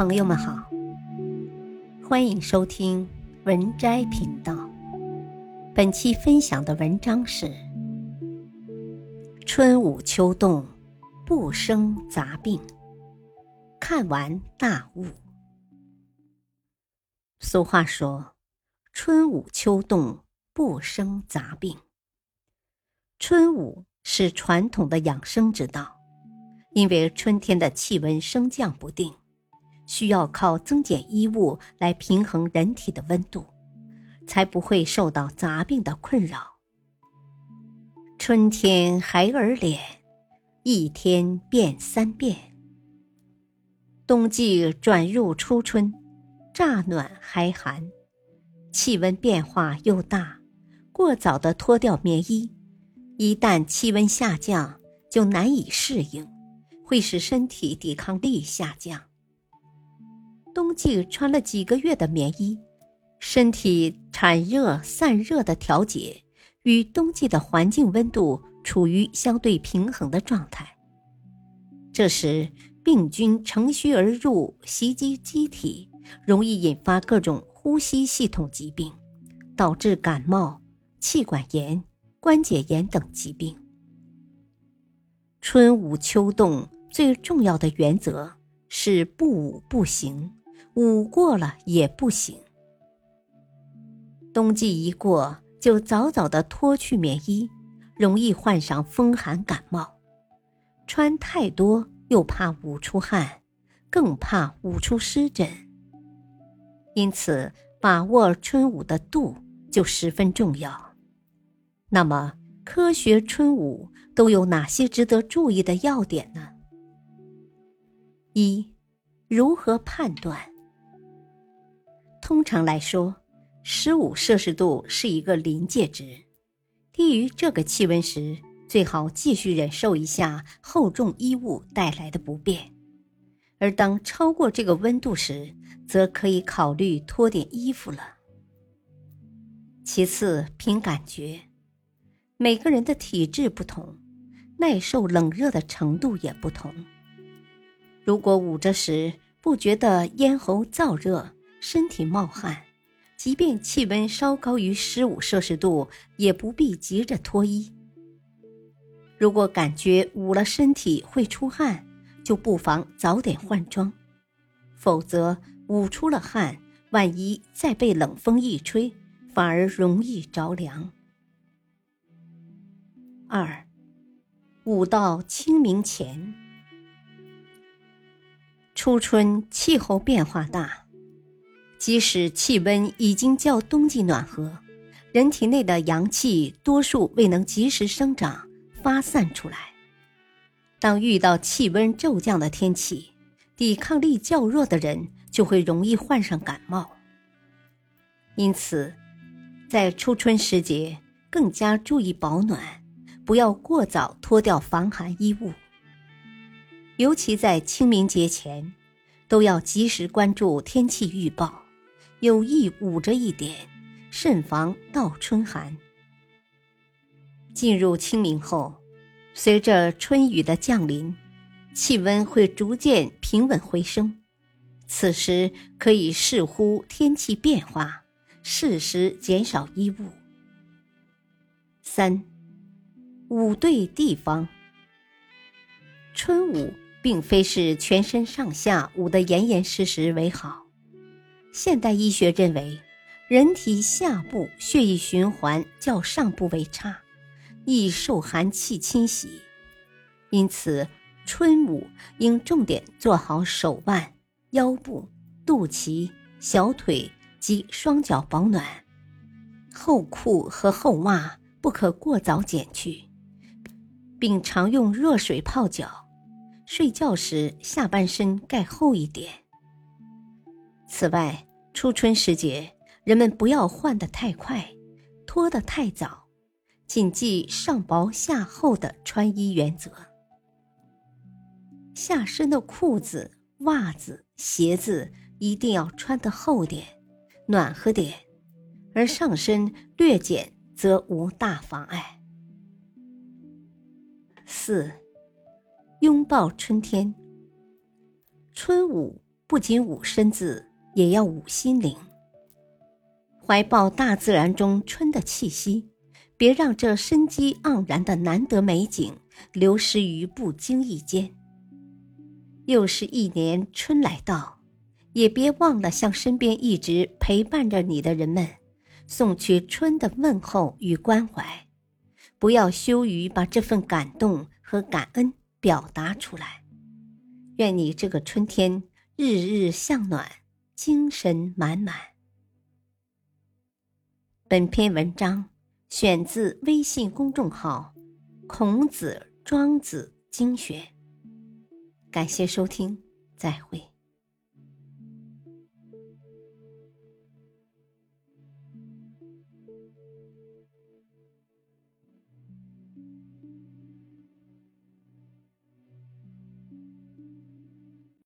朋友们好，欢迎收听文摘频道。本期分享的文章是《春捂秋冻不生杂病》，看完大悟。俗话说：“春捂秋冻不生杂病。”春捂是传统的养生之道。因为春天的气温升降不定，需要靠增减衣物来平衡人体的温度，才不会受到杂病的困扰。春天孩儿脸，一天变三变。冬季转入初春，乍暖还寒，气温变化又大，过早的脱掉棉衣，一旦气温下降，就难以适应。会使身体抵抗力下降。冬季穿了几个月的棉衣，身体产热散热的调节与冬季的环境温度处于相对平衡的状态。这时病菌乘虚而入，袭击机体，容易引发各种呼吸系统疾病，导致感冒、气管炎、关节炎等疾病。春捂秋冻。最重要的原则是不捂不行，捂过了也不行。冬季一过，就早早的脱去棉衣，容易患上风寒感冒。穿太多又怕捂出汗，更怕捂出湿疹。因此，把握春捂的度就十分重要。那么，科学春捂都有哪些值得注意的要点呢？一，如何判断？通常来说，十五摄氏度是一个临界值，低于这个气温时，最好继续忍受一下厚重衣物带来的不便；而当超过这个温度时，则可以考虑脱点衣服了。其次，凭感觉，每个人的体质不同，耐受冷热的程度也不同。如果捂着时不觉得咽喉燥热、身体冒汗，即便气温稍高于十五摄氏度，也不必急着脱衣。如果感觉捂了身体会出汗，就不妨早点换装，否则捂出了汗，万一再被冷风一吹，反而容易着凉。二，捂到清明前。初春气候变化大，即使气温已经较冬季暖和，人体内的阳气多数未能及时生长发散出来。当遇到气温骤降的天气，抵抗力较弱的人就会容易患上感冒。因此，在初春时节更加注意保暖，不要过早脱掉防寒衣物。尤其在清明节前，都要及时关注天气预报，有意捂着一点，慎防倒春寒。进入清明后，随着春雨的降临，气温会逐渐平稳回升，此时可以视乎天气变化，适时减少衣物。三，捂对地方，春捂。并非是全身上下捂得严严实实为好。现代医学认为，人体下部血液循环较上部为差，易受寒气侵袭，因此春捂应重点做好手腕、腰部、肚脐、小腿及双脚保暖。厚裤和厚袜不可过早减去，并常用热水泡脚。睡觉时，下半身盖厚一点。此外，初春时节，人们不要换得太快，脱得太早，谨记上薄下厚的穿衣原则。下身的裤子、袜子、鞋子一定要穿得厚点，暖和点，而上身略减则无大妨碍。四。拥抱春天。春捂不仅捂身子，也要五心灵。怀抱大自然中春的气息，别让这生机盎然的难得美景流失于不经意间。又是一年春来到，也别忘了向身边一直陪伴着你的人们，送去春的问候与关怀。不要羞于把这份感动和感恩表达出来。愿你这个春天日日向暖，精神满满。本篇文章选自微信公众号孔子庄子经学感谢收听再会。